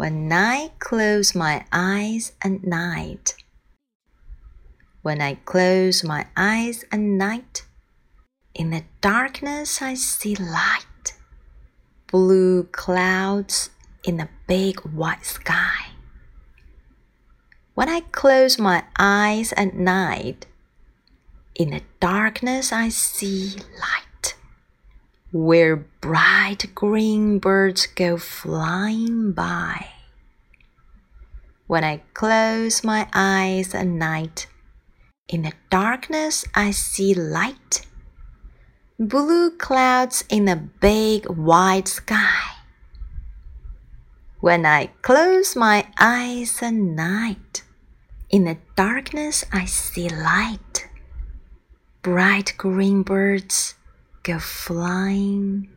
when I close my eyes at night. When I close my eyes at night, in the darkness I see light, blue clouds in the big white sky. When I close my eyes at night, in the darkness I see light where bright green birds go flying by. When I close my eyes at night, in the darkness I see light. Blue clouds in a big white sky. When I close my eyes at night, in the darkness I see light. Bright green birds go flying